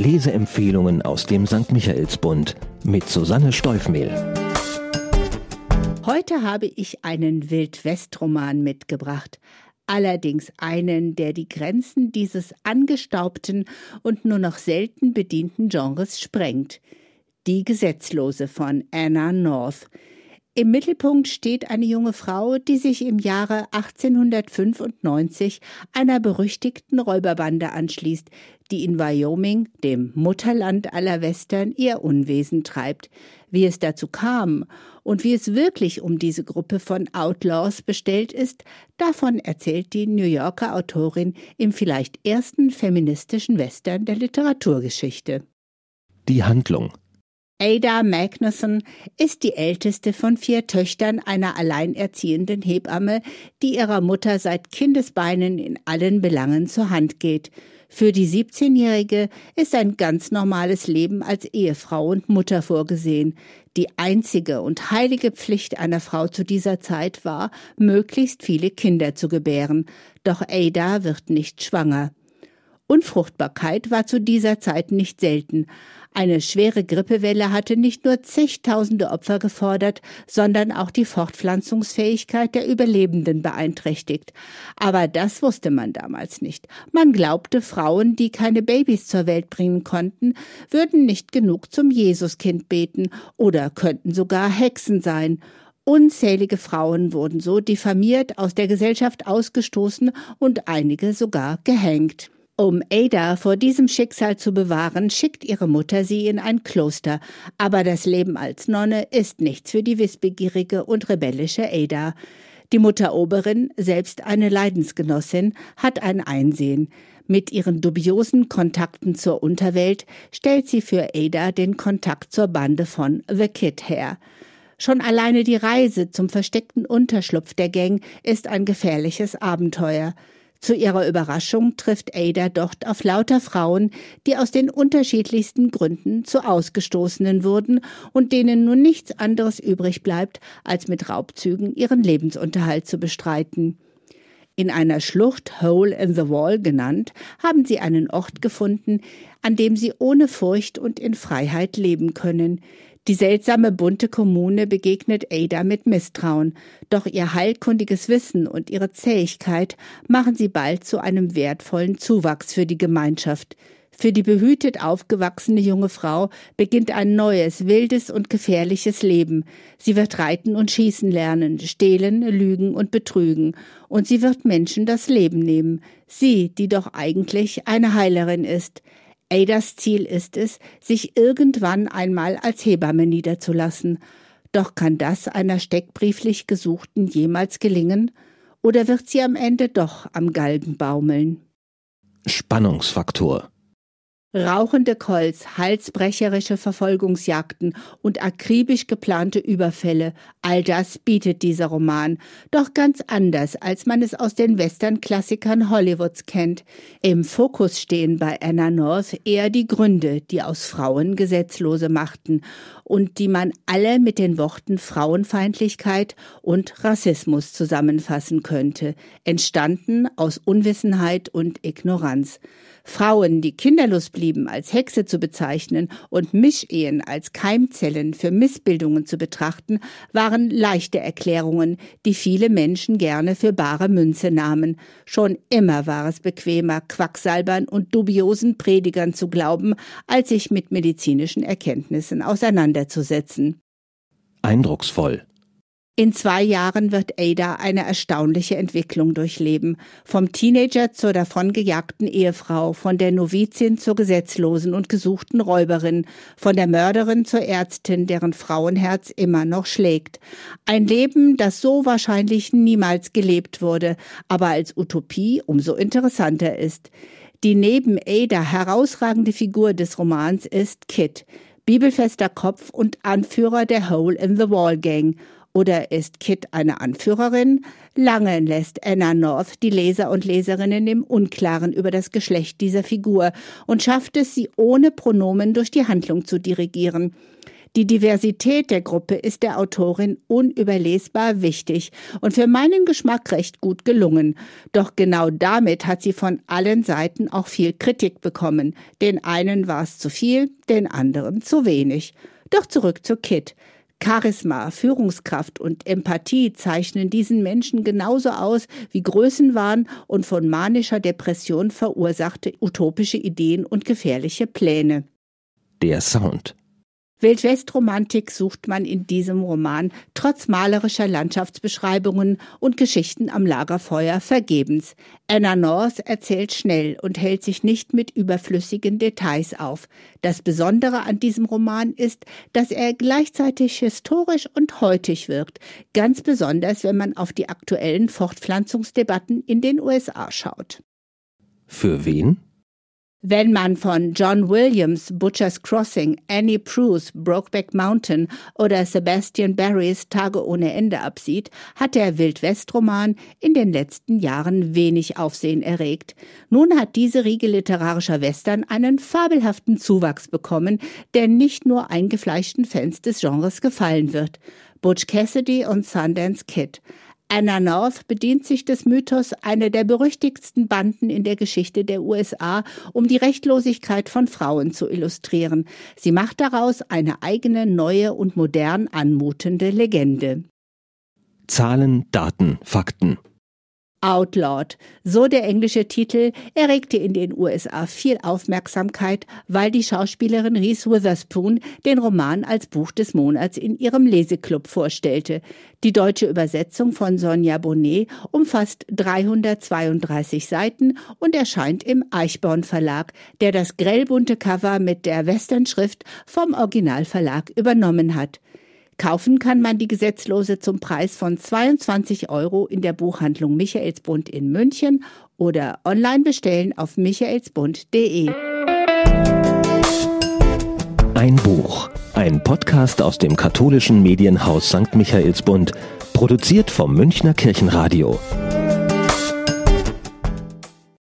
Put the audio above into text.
Leseempfehlungen aus dem St. Michaelsbund mit Susanne Steufmehl. Heute habe ich einen Wildwest-Roman mitgebracht. Allerdings einen, der die Grenzen dieses angestaubten und nur noch selten bedienten Genres sprengt. Die Gesetzlose von Anna North. Im Mittelpunkt steht eine junge Frau, die sich im Jahre 1895 einer berüchtigten Räuberbande anschließt, die in Wyoming, dem Mutterland aller Western, ihr Unwesen treibt. Wie es dazu kam und wie es wirklich um diese Gruppe von Outlaws bestellt ist, davon erzählt die New Yorker Autorin im vielleicht ersten feministischen Western der Literaturgeschichte. Die Handlung Ada Magnuson ist die älteste von vier Töchtern einer alleinerziehenden Hebamme, die ihrer Mutter seit Kindesbeinen in allen Belangen zur Hand geht. Für die 17-Jährige ist ein ganz normales Leben als Ehefrau und Mutter vorgesehen. Die einzige und heilige Pflicht einer Frau zu dieser Zeit war, möglichst viele Kinder zu gebären. Doch Ada wird nicht schwanger. Unfruchtbarkeit war zu dieser Zeit nicht selten. Eine schwere Grippewelle hatte nicht nur zigtausende Opfer gefordert, sondern auch die Fortpflanzungsfähigkeit der Überlebenden beeinträchtigt. Aber das wusste man damals nicht. Man glaubte, Frauen, die keine Babys zur Welt bringen konnten, würden nicht genug zum Jesuskind beten oder könnten sogar Hexen sein. Unzählige Frauen wurden so diffamiert, aus der Gesellschaft ausgestoßen und einige sogar gehängt. Um Ada vor diesem Schicksal zu bewahren, schickt ihre Mutter sie in ein Kloster, aber das Leben als Nonne ist nichts für die wissbegierige und rebellische Ada. Die Mutter Oberin, selbst eine Leidensgenossin, hat ein Einsehen. Mit ihren dubiosen Kontakten zur Unterwelt stellt sie für Ada den Kontakt zur Bande von The Kid her. Schon alleine die Reise zum versteckten Unterschlupf der Gang ist ein gefährliches Abenteuer. Zu ihrer Überraschung trifft Ada dort auf lauter Frauen, die aus den unterschiedlichsten Gründen zu Ausgestoßenen wurden und denen nun nichts anderes übrig bleibt, als mit Raubzügen ihren Lebensunterhalt zu bestreiten. In einer Schlucht Hole in the Wall genannt, haben sie einen Ort gefunden, an dem sie ohne Furcht und in Freiheit leben können. Die seltsame bunte Kommune begegnet Ada mit Misstrauen, doch ihr heilkundiges Wissen und ihre Zähigkeit machen sie bald zu einem wertvollen Zuwachs für die Gemeinschaft. Für die behütet aufgewachsene junge Frau beginnt ein neues, wildes und gefährliches Leben. Sie wird reiten und schießen lernen, stehlen, lügen und betrügen, und sie wird Menschen das Leben nehmen. Sie, die doch eigentlich eine Heilerin ist. Adas Ziel ist es, sich irgendwann einmal als Hebamme niederzulassen. Doch kann das einer steckbrieflich Gesuchten jemals gelingen? Oder wird sie am Ende doch am Galgen baumeln? Spannungsfaktor Rauchende Colts, halsbrecherische Verfolgungsjagden und akribisch geplante Überfälle, all das bietet dieser Roman, doch ganz anders, als man es aus den Western-Klassikern Hollywoods kennt. Im Fokus stehen bei Anna North eher die Gründe, die aus Frauen Gesetzlose machten und die man alle mit den Worten Frauenfeindlichkeit und Rassismus zusammenfassen könnte, entstanden aus Unwissenheit und Ignoranz. Frauen, die kinderlos blieben, als Hexe zu bezeichnen und Mischehen als Keimzellen für Missbildungen zu betrachten, waren leichte Erklärungen, die viele Menschen gerne für bare Münze nahmen. Schon immer war es bequemer, Quacksalbern und dubiosen Predigern zu glauben, als sich mit medizinischen Erkenntnissen auseinanderzusetzen. Eindrucksvoll. In zwei Jahren wird Ada eine erstaunliche Entwicklung durchleben. Vom Teenager zur davongejagten Ehefrau, von der Novizin zur gesetzlosen und gesuchten Räuberin, von der Mörderin zur Ärztin, deren Frauenherz immer noch schlägt. Ein Leben, das so wahrscheinlich niemals gelebt wurde, aber als Utopie umso interessanter ist. Die neben Ada herausragende Figur des Romans ist Kit, bibelfester Kopf und Anführer der Hole in the Wall Gang oder ist Kit eine Anführerin? Lange lässt Anna North die Leser und Leserinnen im Unklaren über das Geschlecht dieser Figur und schafft es, sie ohne Pronomen durch die Handlung zu dirigieren. Die Diversität der Gruppe ist der Autorin unüberlesbar wichtig und für meinen Geschmack recht gut gelungen. Doch genau damit hat sie von allen Seiten auch viel Kritik bekommen. Den einen war es zu viel, den anderen zu wenig. Doch zurück zu Kit. Charisma, Führungskraft und Empathie zeichnen diesen Menschen genauso aus wie Größenwahn und von manischer Depression verursachte utopische Ideen und gefährliche Pläne. Der Sound. Wildwestromantik sucht man in diesem Roman trotz malerischer Landschaftsbeschreibungen und Geschichten am Lagerfeuer vergebens. Anna North erzählt schnell und hält sich nicht mit überflüssigen Details auf. Das Besondere an diesem Roman ist, dass er gleichzeitig historisch und heutig wirkt, ganz besonders wenn man auf die aktuellen Fortpflanzungsdebatten in den USA schaut. Für wen? Wenn man von John Williams, Butcher's Crossing, Annie Proulx, Brokeback Mountain oder Sebastian Barrys Tage ohne Ende absieht, hat der Wildwest-Roman in den letzten Jahren wenig Aufsehen erregt. Nun hat diese Riege literarischer Western einen fabelhaften Zuwachs bekommen, der nicht nur eingefleischten Fans des Genres gefallen wird. Butch Cassidy und Sundance Kid. Anna North bedient sich des Mythos einer der berüchtigsten Banden in der Geschichte der USA, um die Rechtlosigkeit von Frauen zu illustrieren. Sie macht daraus eine eigene, neue und modern anmutende Legende. Zahlen, Daten, Fakten. Outlawed, so der englische Titel, erregte in den USA viel Aufmerksamkeit, weil die Schauspielerin Reese Witherspoon den Roman als Buch des Monats in ihrem Leseklub vorstellte. Die deutsche Übersetzung von Sonja Bonnet umfasst 332 Seiten und erscheint im Eichborn Verlag, der das grellbunte Cover mit der Westernschrift vom Originalverlag übernommen hat. Kaufen kann man die Gesetzlose zum Preis von 22 Euro in der Buchhandlung Michaelsbund in München oder online bestellen auf michaelsbund.de. Ein Buch, ein Podcast aus dem katholischen Medienhaus St. Michaelsbund, produziert vom Münchner Kirchenradio.